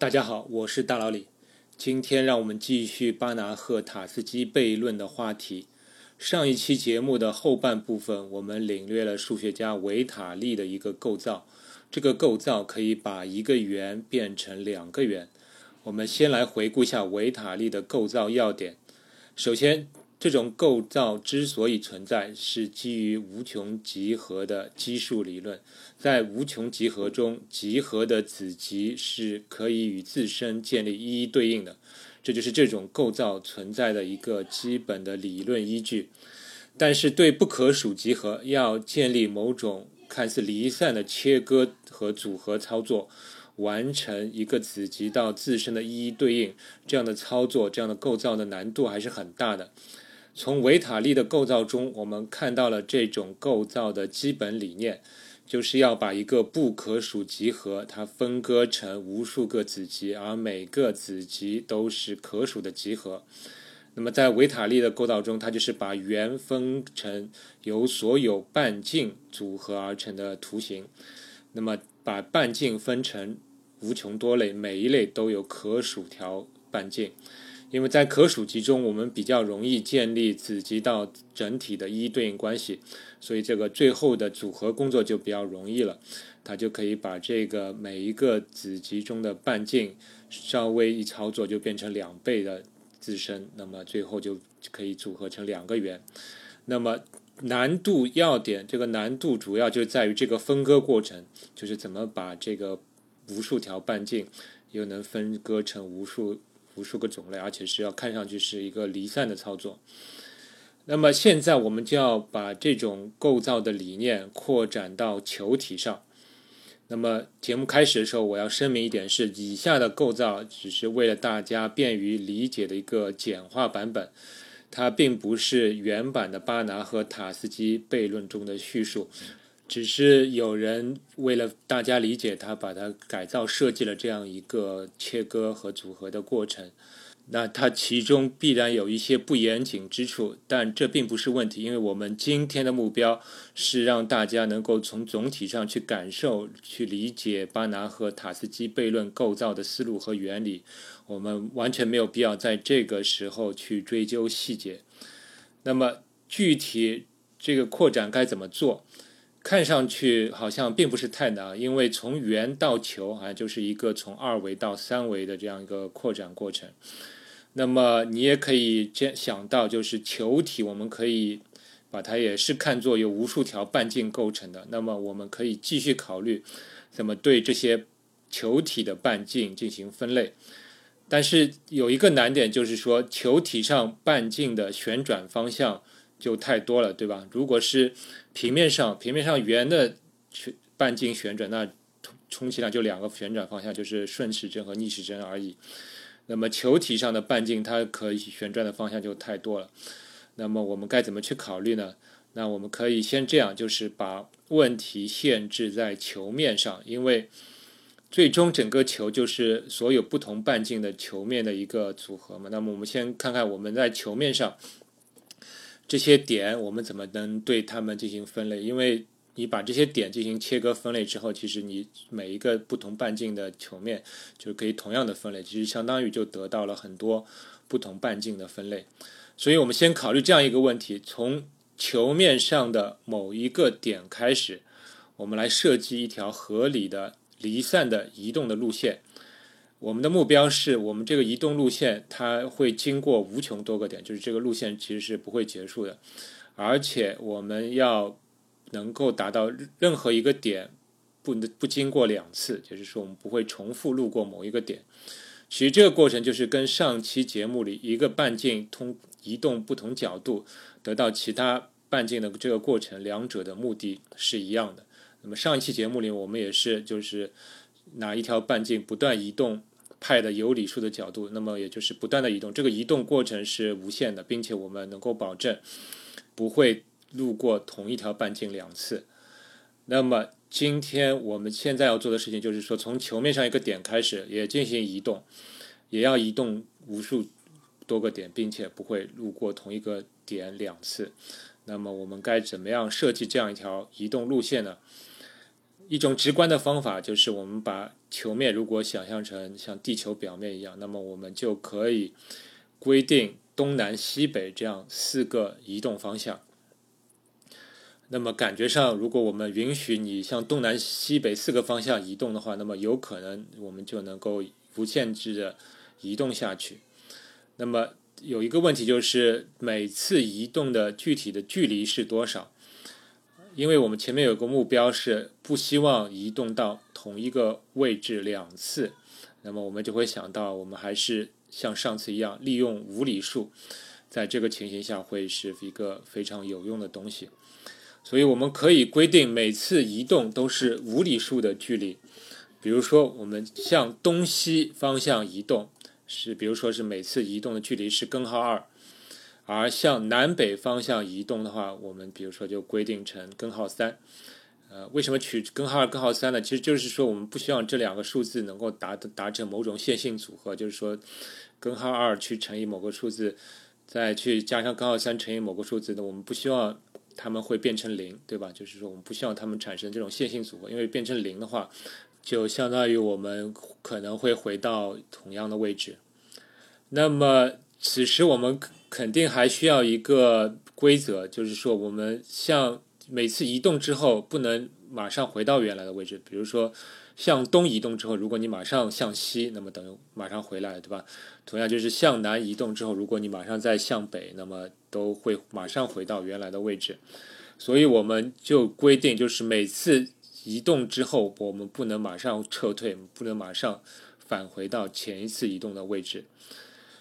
大家好，我是大老李。今天让我们继续巴拿赫塔斯基悖论的话题。上一期节目的后半部分，我们领略了数学家维塔利的一个构造。这个构造可以把一个圆变成两个圆。我们先来回顾一下维塔利的构造要点。首先，这种构造之所以存在，是基于无穷集合的奇数理论。在无穷集合中，集合的子集是可以与自身建立一一对应的，这就是这种构造存在的一个基本的理论依据。但是，对不可数集合要建立某种看似离散的切割和组合操作，完成一个子集到自身的一一对应，这样的操作，这样的构造的难度还是很大的。从维塔利的构造中，我们看到了这种构造的基本理念，就是要把一个不可数集合它分割成无数个子集，而每个子集都是可数的集合。那么在维塔利的构造中，它就是把圆分成由所有半径组合而成的图形。那么把半径分成无穷多类，每一类都有可数条半径。因为在可数集中，我们比较容易建立子集到整体的一一对应关系，所以这个最后的组合工作就比较容易了。它就可以把这个每一个子集中的半径稍微一操作，就变成两倍的自身，那么最后就可以组合成两个圆。那么难度要点，这个难度主要就在于这个分割过程，就是怎么把这个无数条半径又能分割成无数。无数个种类，而且是要看上去是一个离散的操作。那么现在我们就要把这种构造的理念扩展到球体上。那么节目开始的时候，我要声明一点是：以下的构造只是为了大家便于理解的一个简化版本，它并不是原版的巴拿和塔斯基悖论中的叙述。只是有人为了大家理解它，把它改造设计了这样一个切割和组合的过程。那它其中必然有一些不严谨之处，但这并不是问题，因为我们今天的目标是让大家能够从总体上去感受、去理解巴拿和塔斯基悖论构造的思路和原理。我们完全没有必要在这个时候去追究细节。那么具体这个扩展该怎么做？看上去好像并不是太难，因为从圆到球啊，就是一个从二维到三维的这样一个扩展过程。那么你也可以这想到，就是球体，我们可以把它也是看作由无数条半径构成的。那么我们可以继续考虑怎么对这些球体的半径进行分类。但是有一个难点，就是说球体上半径的旋转方向。就太多了，对吧？如果是平面上，平面上圆的半径旋转，那充其量就两个旋转方向，就是顺时针和逆时针而已。那么球体上的半径，它可以旋转的方向就太多了。那么我们该怎么去考虑呢？那我们可以先这样，就是把问题限制在球面上，因为最终整个球就是所有不同半径的球面的一个组合嘛。那么我们先看看我们在球面上。这些点我们怎么能对它们进行分类？因为你把这些点进行切割分类之后，其实你每一个不同半径的球面就可以同样的分类，其实相当于就得到了很多不同半径的分类。所以我们先考虑这样一个问题：从球面上的某一个点开始，我们来设计一条合理的离散的移动的路线。我们的目标是我们这个移动路线，它会经过无穷多个点，就是这个路线其实是不会结束的，而且我们要能够达到任何一个点不能不经过两次，就是说我们不会重复路过某一个点。其实这个过程就是跟上期节目里一个半径通移动不同角度得到其他半径的这个过程，两者的目的是一样的。那么上一期节目里我们也是就是拿一条半径不断移动。派的有理数的角度，那么也就是不断的移动，这个移动过程是无限的，并且我们能够保证不会路过同一条半径两次。那么今天我们现在要做的事情就是说，从球面上一个点开始，也进行移动，也要移动无数多个点，并且不会路过同一个点两次。那么我们该怎么样设计这样一条移动路线呢？一种直观的方法就是我们把球面如果想象成像地球表面一样，那么我们就可以规定东南西北这样四个移动方向。那么感觉上，如果我们允许你向东南西北四个方向移动的话，那么有可能我们就能够无限制的移动下去。那么有一个问题就是，每次移动的具体的距离是多少？因为我们前面有个目标是不希望移动到同一个位置两次，那么我们就会想到，我们还是像上次一样，利用无理数，在这个情形下会是一个非常有用的东西。所以我们可以规定每次移动都是无理数的距离，比如说我们向东西方向移动是，比如说是每次移动的距离是根号二，而向南北方向移动的话，我们比如说就规定成根号三。呃，为什么取根号二、根号三呢？其实就是说我们不希望这两个数字能够达达成某种线性组合，就是说根号二去乘以某个数字，再去加上根号三乘以某个数字，那我们不希望。他们会变成零，对吧？就是说，我们不希望它们产生这种线性组合，因为变成零的话，就相当于我们可能会回到同样的位置。那么，此时我们肯定还需要一个规则，就是说，我们向每次移动之后不能马上回到原来的位置。比如说，向东移动之后，如果你马上向西，那么等于马上回来，对吧？同样就是向南移动之后，如果你马上再向北，那么都会马上回到原来的位置，所以我们就规定，就是每次移动之后，我们不能马上撤退，不能马上返回到前一次移动的位置。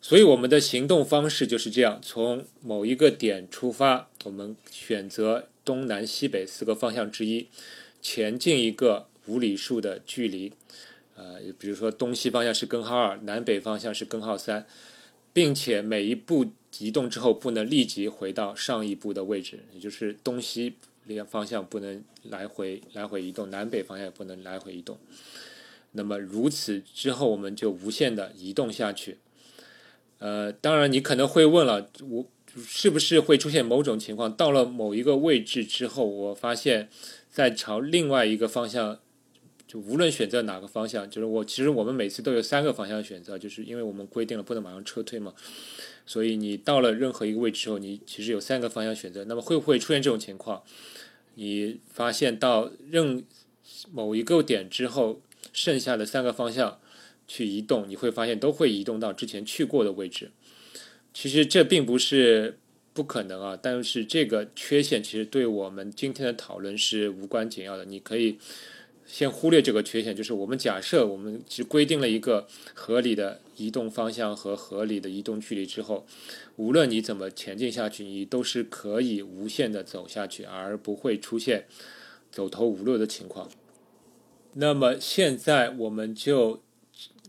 所以我们的行动方式就是这样：从某一个点出发，我们选择东南西北四个方向之一，前进一个无理数的距离。呃，比如说东西方向是根号二，南北方向是根号三，并且每一步。移动之后不能立即回到上一步的位置，也就是东西两方向不能来回来回移动，南北方向也不能来回移动。那么如此之后，我们就无限的移动下去。呃，当然你可能会问了，我是不是会出现某种情况，到了某一个位置之后，我发现在朝另外一个方向。就无论选择哪个方向，就是我其实我们每次都有三个方向选择，就是因为我们规定了不能马上撤退嘛，所以你到了任何一个位置之后，你其实有三个方向选择。那么会不会出现这种情况？你发现到任某一个点之后，剩下的三个方向去移动，你会发现都会移动到之前去过的位置。其实这并不是不可能啊，但是这个缺陷其实对我们今天的讨论是无关紧要的。你可以。先忽略这个缺陷，就是我们假设我们只规定了一个合理的移动方向和合理的移动距离之后，无论你怎么前进下去，你都是可以无限的走下去，而不会出现走投无路的情况。那么现在我们就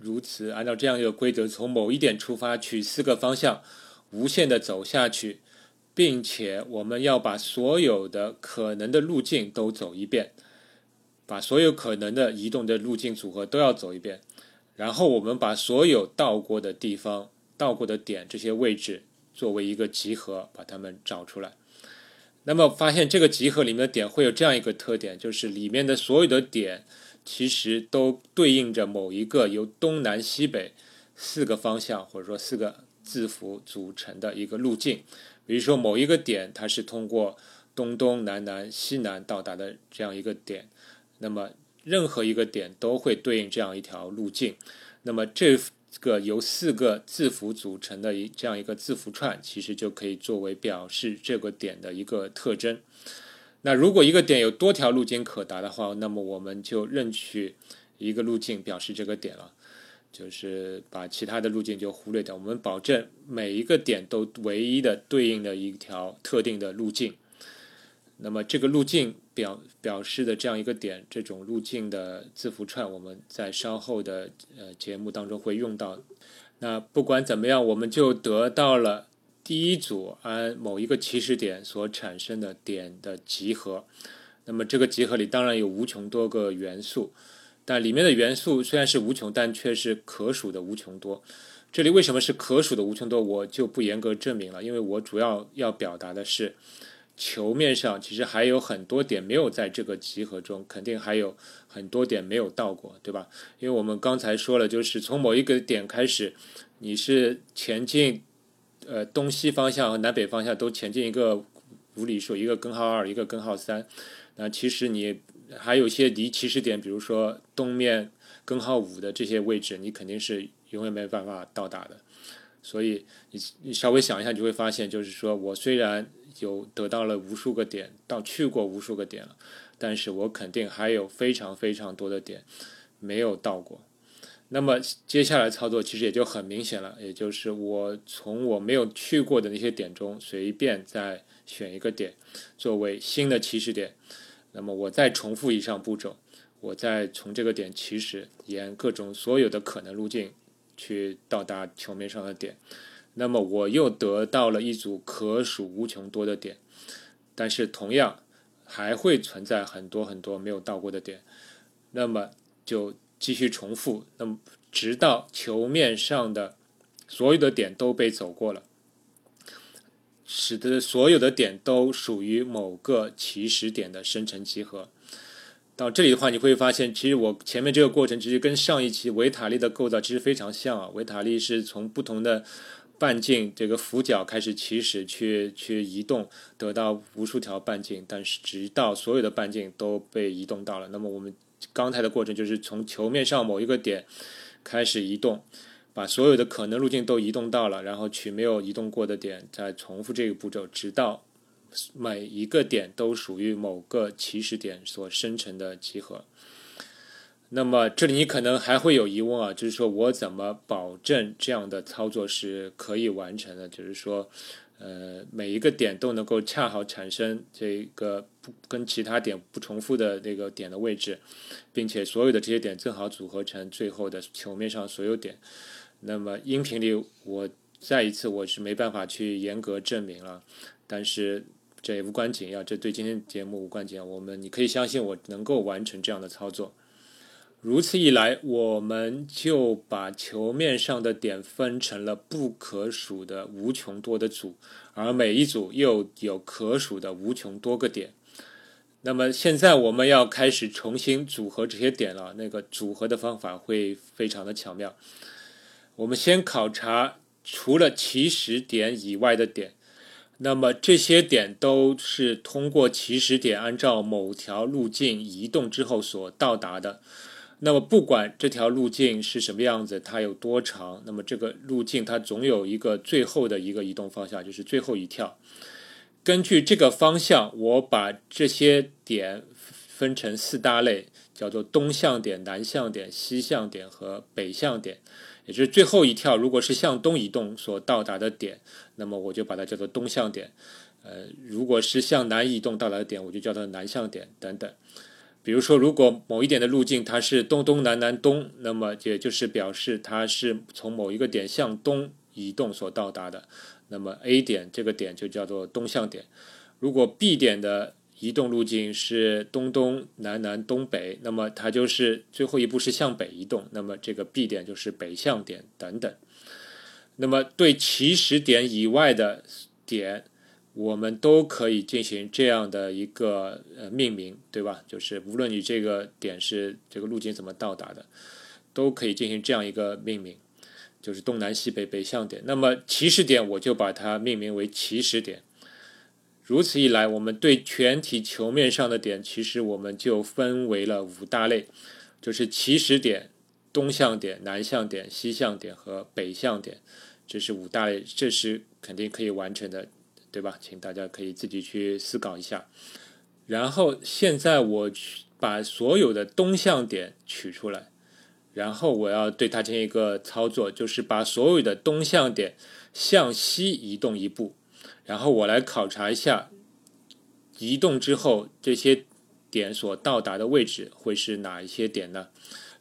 如此按照这样一个规则，从某一点出发，取四个方向，无限的走下去，并且我们要把所有的可能的路径都走一遍。把所有可能的移动的路径组合都要走一遍，然后我们把所有到过的地方、到过的点这些位置作为一个集合，把它们找出来。那么发现这个集合里面的点会有这样一个特点，就是里面的所有的点其实都对应着某一个由东南西北四个方向或者说四个字符组成的一个路径。比如说某一个点它是通过东东南南西南到达的这样一个点。那么任何一个点都会对应这样一条路径，那么这个由四个字符组成的一这样一个字符串，其实就可以作为表示这个点的一个特征。那如果一个点有多条路径可达的话，那么我们就任取一个路径表示这个点了，就是把其他的路径就忽略掉。我们保证每一个点都唯一的对应的一条特定的路径。那么这个路径表表示的这样一个点，这种路径的字符串，我们在稍后的呃节目当中会用到。那不管怎么样，我们就得到了第一组按某一个起始点所产生的点的集合。那么这个集合里当然有无穷多个元素，但里面的元素虽然是无穷，但却是可数的无穷多。这里为什么是可数的无穷多，我就不严格证明了，因为我主要要表达的是。球面上其实还有很多点没有在这个集合中，肯定还有很多点没有到过，对吧？因为我们刚才说了，就是从某一个点开始，你是前进，呃，东西方向和南北方向都前进一个无理数，一个根号二，一个根号三。那其实你还有一些离起始点，比如说东面根号五的这些位置，你肯定是永远没办法到达的。所以你你稍微想一下，就会发现，就是说我虽然。有得到了无数个点，到去过无数个点了，但是我肯定还有非常非常多的点没有到过。那么接下来操作其实也就很明显了，也就是我从我没有去过的那些点中随便再选一个点作为新的起始点，那么我再重复以上步骤，我再从这个点起始，沿各种所有的可能路径去到达球面上的点。那么我又得到了一组可数无穷多的点，但是同样还会存在很多很多没有到过的点，那么就继续重复，那么直到球面上的所有的点都被走过了，使得所有的点都属于某个起始点的生成集合。到这里的话，你会发现，其实我前面这个过程其实跟上一期维塔利的构造其实非常像啊。维塔利是从不同的半径这个俯角开始起始，去去移动，得到无数条半径，但是直到所有的半径都被移动到了。那么我们刚才的过程就是从球面上某一个点开始移动，把所有的可能路径都移动到了，然后取没有移动过的点，再重复这个步骤，直到每一个点都属于某个起始点所生成的集合。那么这里你可能还会有疑问啊，就是说我怎么保证这样的操作是可以完成的？就是说，呃，每一个点都能够恰好产生这个不跟其他点不重复的那个点的位置，并且所有的这些点正好组合成最后的球面上所有点。那么音频里我再一次我是没办法去严格证明了，但是这也无关紧要，这对今天节目无关紧要。我们你可以相信我能够完成这样的操作。如此一来，我们就把球面上的点分成了不可数的无穷多的组，而每一组又有可数的无穷多个点。那么现在我们要开始重新组合这些点了。那个组合的方法会非常的巧妙。我们先考察除了起始点以外的点，那么这些点都是通过起始点按照某条路径移动之后所到达的。那么不管这条路径是什么样子，它有多长，那么这个路径它总有一个最后的一个移动方向，就是最后一跳。根据这个方向，我把这些点分成四大类，叫做东向点、南向点、西向点和北向点。也就是最后一跳，如果是向东移动所到达的点，那么我就把它叫做东向点。呃，如果是向南移动到达的点，我就叫它南向点等等。比如说，如果某一点的路径它是东东南南东，那么也就是表示它是从某一个点向东移动所到达的，那么 A 点这个点就叫做东向点。如果 B 点的移动路径是东东南南东北，那么它就是最后一步是向北移动，那么这个 B 点就是北向点等等。那么对起始点以外的点。我们都可以进行这样的一个呃命名，对吧？就是无论你这个点是这个路径怎么到达的，都可以进行这样一个命名，就是东南西北北向点。那么起始点我就把它命名为起始点。如此一来，我们对全体球面上的点，其实我们就分为了五大类，就是起始点、东向点、南向点、西向点和北向点，这是五大类，这是肯定可以完成的。对吧？请大家可以自己去思考一下。然后现在我去把所有的东向点取出来，然后我要对它进行一个操作，就是把所有的东向点向西移动一步，然后我来考察一下，移动之后这些点所到达的位置会是哪一些点呢？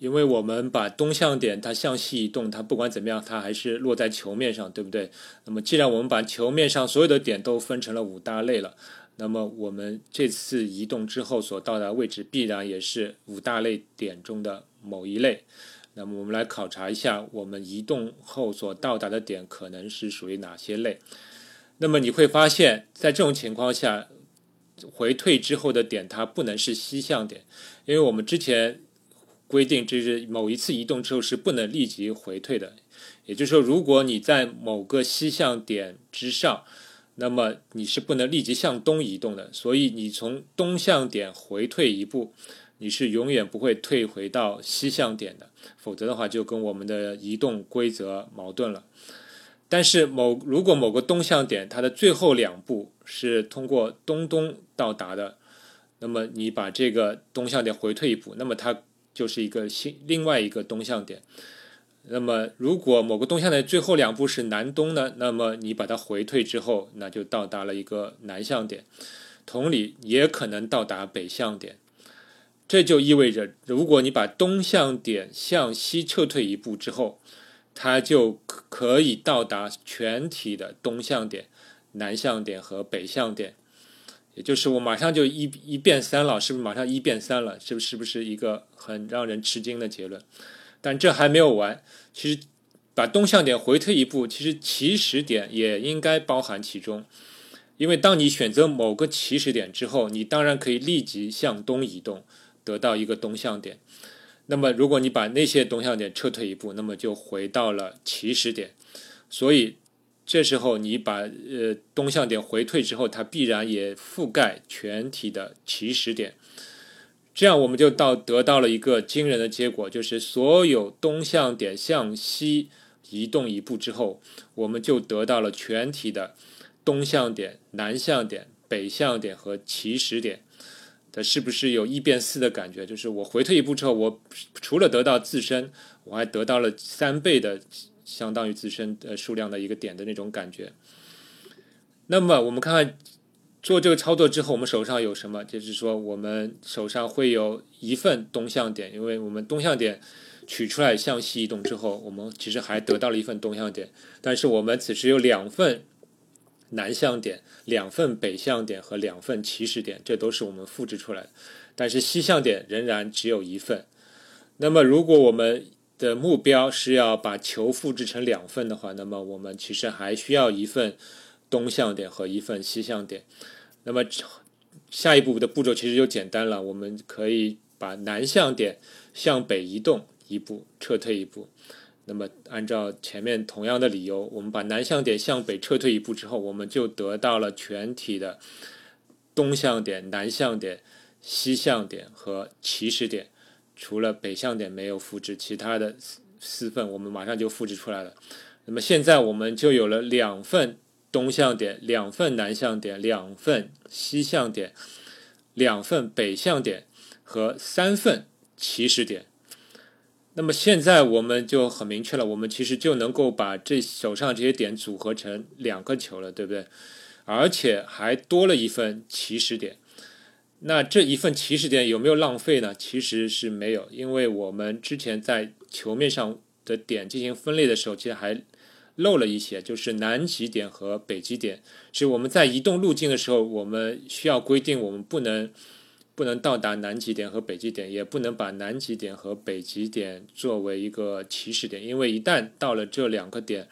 因为我们把东向点它向西移动，它不管怎么样，它还是落在球面上，对不对？那么既然我们把球面上所有的点都分成了五大类了，那么我们这次移动之后所到达位置必然也是五大类点中的某一类。那么我们来考察一下，我们移动后所到达的点可能是属于哪些类？那么你会发现在这种情况下，回退之后的点它不能是西向点，因为我们之前规定就是某一次移动之后是不能立即回退的。也就是说，如果你在某个西向点之上，那么你是不能立即向东移动的。所以你从东向点回退一步，你是永远不会退回到西向点的，否则的话就跟我们的移动规则矛盾了。但是某如果某个东向点它的最后两步是通过东东到达的，那么你把这个东向点回退一步，那么它就是一个新另外一个东向点。那么如果某个东向点最后两步是南东呢，那么你把它回退之后，那就到达了一个南向点。同理，也可能到达北向点。这就意味着，如果你把东向点向西撤退一步之后，它就可以到达全体的东向点、南向点和北向点，也就是我马上就一一变三了，是不是马上一变三了？是不是不是一个很让人吃惊的结论？但这还没有完，其实把东向点回退一步，其实起始点也应该包含其中，因为当你选择某个起始点之后，你当然可以立即向东移动，得到一个东向点。那么，如果你把那些东向点撤退一步，那么就回到了起始点。所以，这时候你把呃东向点回退之后，它必然也覆盖全体的起始点。这样，我们就到得到了一个惊人的结果，就是所有东向点向西移动一步之后，我们就得到了全体的东向点、南向点、北向点和起始点。它是不是有一变四的感觉？就是我回退一步之后，我除了得到自身，我还得到了三倍的相当于自身的数量的一个点的那种感觉。那么我们看看做这个操作之后，我们手上有什么？就是说我们手上会有一份东向点，因为我们东向点取出来向西移动之后，我们其实还得到了一份东向点，但是我们此时有两份。南向点两份，北向点和两份起始点，这都是我们复制出来的。但是西向点仍然只有一份。那么，如果我们的目标是要把球复制成两份的话，那么我们其实还需要一份东向点和一份西向点。那么下一步的步骤其实就简单了，我们可以把南向点向北移动一步，撤退一步。那么，按照前面同样的理由，我们把南向点向北撤退一步之后，我们就得到了全体的东向点、南向点、西向点和起始点。除了北向点没有复制，其他的四四份我们马上就复制出来了。那么现在我们就有了两份东向点、两份南向点、两份西向点、两份北向点和三份起始点。那么现在我们就很明确了，我们其实就能够把这手上这些点组合成两个球了，对不对？而且还多了一份起始点。那这一份起始点有没有浪费呢？其实是没有，因为我们之前在球面上的点进行分类的时候，其实还漏了一些，就是南极点和北极点。是我们在移动路径的时候，我们需要规定我们不能。不能到达南极点和北极点，也不能把南极点和北极点作为一个起始点，因为一旦到了这两个点，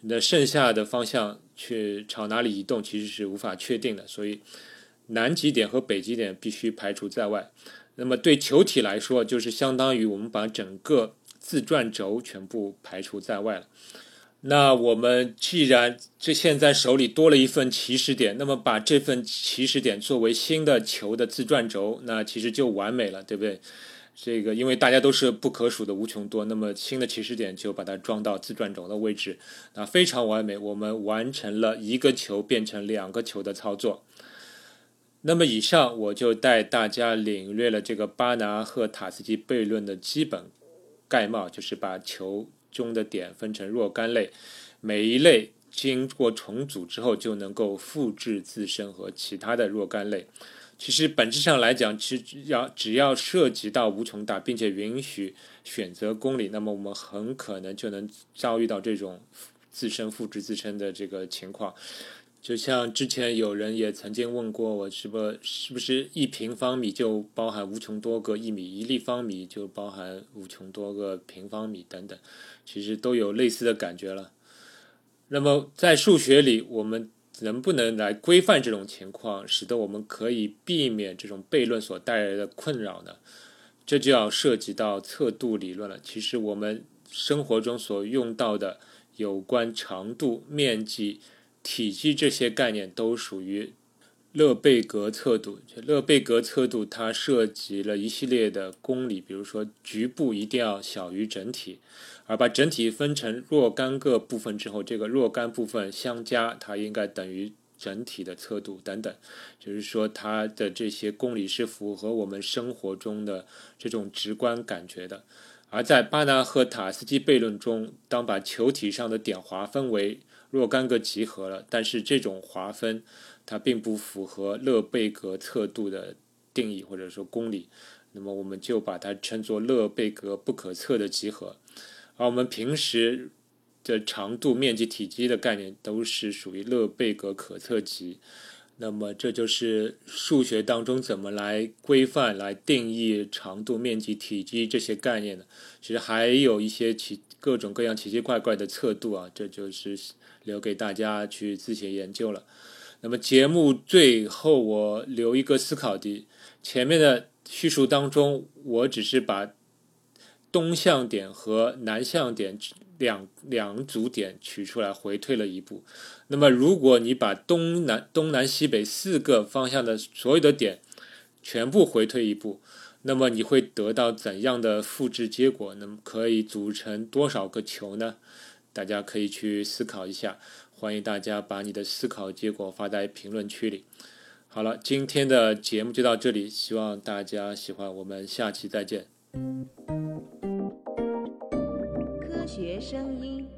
那剩下的方向去朝哪里移动，其实是无法确定的。所以，南极点和北极点必须排除在外。那么，对球体来说，就是相当于我们把整个自转轴全部排除在外了。那我们既然这现在手里多了一份起始点，那么把这份起始点作为新的球的自转轴，那其实就完美了，对不对？这个因为大家都是不可数的无穷多，那么新的起始点就把它装到自转轴的位置，那非常完美。我们完成了一个球变成两个球的操作。那么以上我就带大家领略了这个巴拿赫塔斯基悖论的基本概貌，就是把球。中的点分成若干类，每一类经过重组之后就能够复制自身和其他的若干类。其实本质上来讲，其实要只要涉及到无穷大，并且允许选择公理，那么我们很可能就能遭遇到这种自身复制自身的这个情况。就像之前有人也曾经问过我，是不是不是一平方米就包含无穷多个一米，一立方米就包含无穷多个平方米等等，其实都有类似的感觉了。那么在数学里，我们能不能来规范这种情况，使得我们可以避免这种悖论所带来的困扰呢？这就要涉及到测度理论了。其实我们生活中所用到的有关长度、面积、体积这些概念，都属于勒贝格测度。勒贝格测度它涉及了一系列的公理，比如说局部一定要小于整体，而把整体分成若干个部分之后，这个若干部分相加，它应该等于。整体的测度等等，就是说它的这些公理是符合我们生活中的这种直观感觉的。而在巴纳赫塔斯基悖论中，当把球体上的点划分为若干个集合了，但是这种划分它并不符合勒贝格测度的定义或者说公理，那么我们就把它称作勒贝格不可测的集合。而我们平时的长度、面积、体积的概念都是属于勒贝格可测集。那么，这就是数学当中怎么来规范、来定义长度、面积、体积这些概念的。其实还有一些奇各种各样奇奇怪怪的测度啊，这就是留给大家去自行研究了。那么节目最后我留一个思考题：前面的叙述当中，我只是把东向点和南向点。两两组点取出来回退了一步，那么如果你把东南东南西北四个方向的所有的点全部回退一步，那么你会得到怎样的复制结果？那么可以组成多少个球呢？大家可以去思考一下，欢迎大家把你的思考结果发在评论区里。好了，今天的节目就到这里，希望大家喜欢，我们下期再见。科学声音。